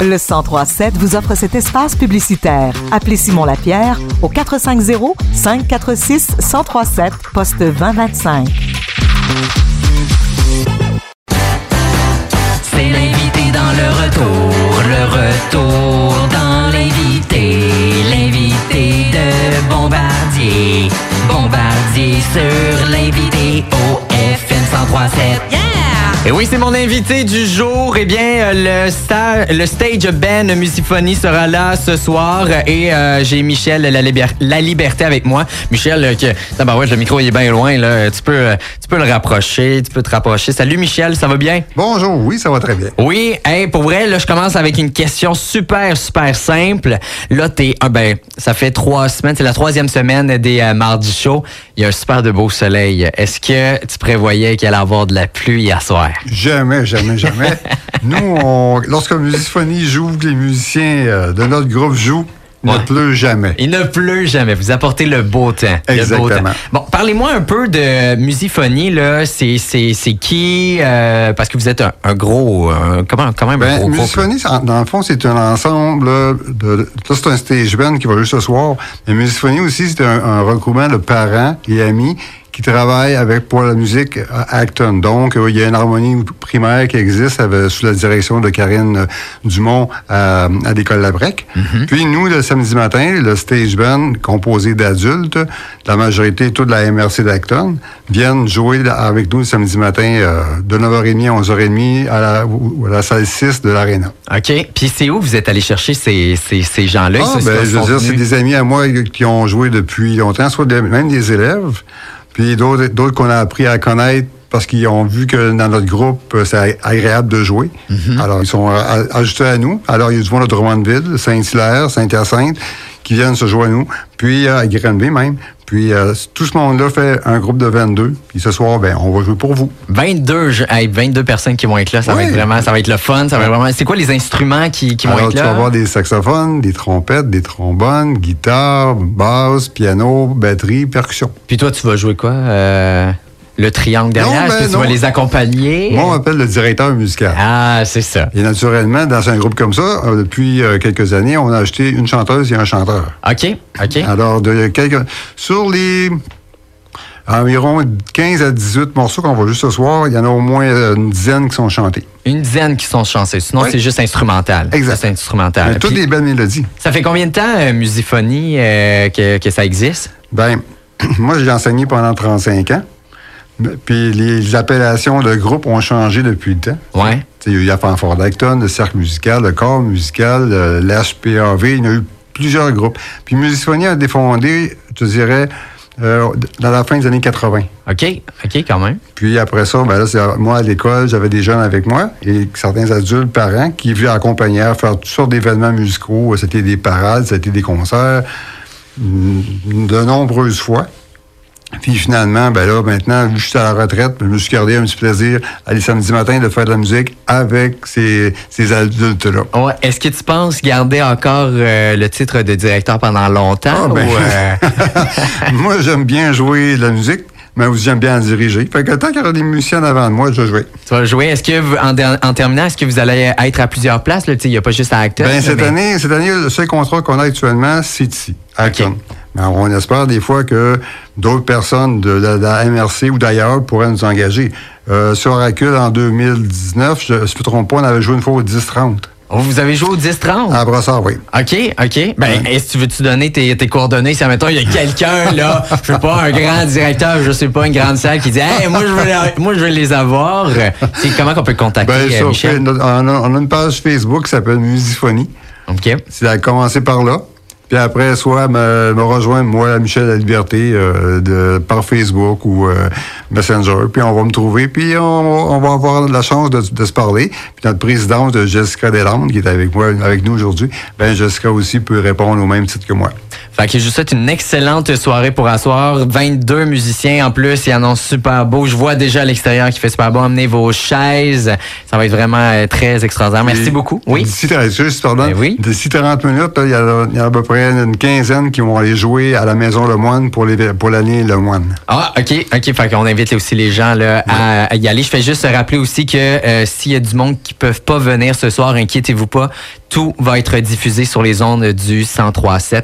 Le 1037 vous offre cet espace publicitaire. Appelez Simon Lapierre au 450 546 1037 poste 2025. C'est l'invité dans le retour, le retour dans l'invité, l'invité de Bombardier, Bombardier sur l'invité au FM 1037. Yeah! Et oui, c'est mon invité du jour. Eh bien, euh, le, sta- le stage band Musiphonie sera là ce soir et euh, j'ai Michel la, Liber- la Liberté avec moi. Michel, euh, que, tabarouette, le micro il est bien loin là. Tu peux, tu peux le rapprocher, tu peux te rapprocher. Salut Michel, ça va bien? Bonjour, oui, ça va très bien. Oui, hey, pour vrai, là, je commence avec une question super, super simple. Là, t'es, ah ben, ça fait trois semaines, c'est la troisième semaine des euh, Mardi Show. Il y a un super de beau soleil. Est-ce que tu prévoyais qu'il allait avoir de la pluie hier soir? Jamais, jamais, jamais. Nous, on, lorsque Musiphonie joue, que les musiciens euh, de notre groupe jouent, il ne Ouais. pleut jamais. Il ne pleut jamais. Vous apportez le beau temps. Le beau Exactement. temps. Bon, parlez-moi un peu de Musiphonie, là. C'est, c'est, c'est qui? euh, parce que vous êtes un, un gros, un- comment, quand même un Ben, gros. Musiphonie, dans le fond, c'est un ensemble là, de. Ça, c'est un stage band qui va jouer ce soir. Mais Musiphonie aussi, c'est un, un regroupement de parents et amis qui travaillent avec pour la musique à Acton. Donc, euh, il y a une harmonie primaire qui existe avec- sous la direction de Karine euh, Dumont à, à l'école Labrec. Puis nous, le samedi matin, le stage band composé d'adultes, la majorité toute la MRC d'Acton, viennent jouer avec nous le samedi matin euh, de 9h30 à 11h30 à la, à la salle 6 de l'Arena. OK. Puis c'est où vous êtes allé chercher ces, ces, ces gens-là? Ah, ben, je veux dire, c'est des amis à moi qui ont joué depuis longtemps, soit même des élèves, puis d'autres d'autres qu'on a appris à connaître parce qu'ils ont vu que dans notre groupe, euh, c'est agréable de jouer. Mhm. Alors, ils sont a- ajoutés à nous. Alors, il y a du monde de Drummondville, Saint-Hilaire, Saint-Hyacinthe, qui viennent se jouer à nous, puis euh, à Granby même. Puis, euh, tout ce monde-là fait un groupe de 22. Puis ce soir, ben, on va jouer pour vous. 22, je- hey, 22 personnes qui vont être là, ça va être vraiment, ça va être le fun, ça va être vraiment. C'est quoi les instruments qui, qui vont être tu là? vas avoir des saxophones, des trompettes, des trombones, guitare, basse, piano, batterie, percussion. Puis toi, tu vas jouer quoi? Euh, le triangle derrière? Est-ce que tu vas les accompagner? Moi, on m'appelle le directeur musical. Ah, c'est ça. Et naturellement, dans un groupe comme ça, euh, depuis euh, quelques années, on a acheté une chanteuse et un chanteur. OK, OK. Alors, de quelques, sur les environ 15 à 18 morceaux qu'on va jouer ce soir, il y en a au moins euh, une dizaine qui sont chantés. Une dizaine qui sont chanceux. Sinon, Oui. c'est juste instrumental. Exact. C'est instrumental. Mais toutes Puis, des belles mélodies. Ça fait combien de temps, euh, Musiphonie, euh, que, que ça existe? Ben, moi, j'ai enseigné pendant 35 ans. Puis les appellations de groupe ont changé depuis le temps. Sais, Il y a eu la Fanfare d'Acton, le Cercle musical, le Corps musical, l'HPAV, il y en a eu plusieurs groupes. Puis Musiphonie a défondé, je dirais, euh, dans la fin des années 80. OK, OK, quand même. Puis après ça, ben là, moi à l'école, j'avais des jeunes avec moi et certains adultes, parents, qui venaient accompagner à faire toutes sortes d'événements musicaux. C'était des parades, c'était des concerts, mm, de nombreuses fois. Puis finalement, ben là, maintenant, vu que je suis à la retraite, je me suis gardé un petit plaisir aller samedi matin de faire de la musique avec ces, ces adultes-là. Ouais. Est-ce que tu penses garder encore euh, le titre de directeur pendant longtemps? Ah, ben. ou, euh, moi, j'aime bien jouer de la musique, mais aussi j'aime bien en diriger. Fait que tant qu'il y aura des musiciens avant de moi, je vais jouer. tu vas jouer. Est-ce que, vous- en, terminant, est-ce que vous allez être à plusieurs places? Il n'y a pas juste à Acton. Ben, cette mais- année, cette année, le seul contrat qu'on a actuellement, c'est ici, à. Acton. Mais on espère des fois que d'autres personnes de la, de la MRC ou d'ailleurs pourraient nous engager. Euh, sur Oracule, en 2019, je ne me trompe pas, on avait joué une fois au 10-30. Oh, vous avez joué au 10-30? À Brossard, oui. OK, OK. Ben, Ouais. est-ce que tu veux-tu donner tes, tes coordonnées? Si, admettons, il y a quelqu'un, là, je sais pas, un grand directeur, je sais pas, une grande salle qui dit, hey, moi, je veux, les- moi, je veux les avoir. Comment qu'on peut contacter Ben, euh, Michel? On, a, on a une page Facebook qui s'appelle Musiphonie. OK. C'est à commencer par là. Puis après, soit me, rejoindre, moi, Michel La Liberté, euh, par Facebook ou euh, Messenger. Puis on va me trouver. Puis on, va avoir la chance de, de se parler. Puis notre présidente, de Jessica Deslandes, qui est avec moi, avec nous aujourd'hui, ben Jessica aussi peut répondre au même titre que moi. Fait que je vous souhaite une excellente soirée pour asseoir. 22 musiciens en plus, ils annoncent super beau. Je vois déjà à l'extérieur qu'il fait super beau. Amenez vos chaises. Ça va être vraiment euh, très extraordinaire. Merci Et beaucoup. Oui. D'ici, juste, pardon, Ben oui. d'ici 30 minutes, il y, a, il y a à peu près une quinzaine qui vont aller jouer à la Maison Le Moine pour les- pour l'année Le Moine. Ah, OK, OK. Fait qu'on invite aussi les gens là, à, à y aller. Je fais juste rappeler aussi que euh, s'il y a du monde qui peuvent pas venir ce soir, inquiétez-vous pas. Tout va être diffusé sur les ondes du 1037.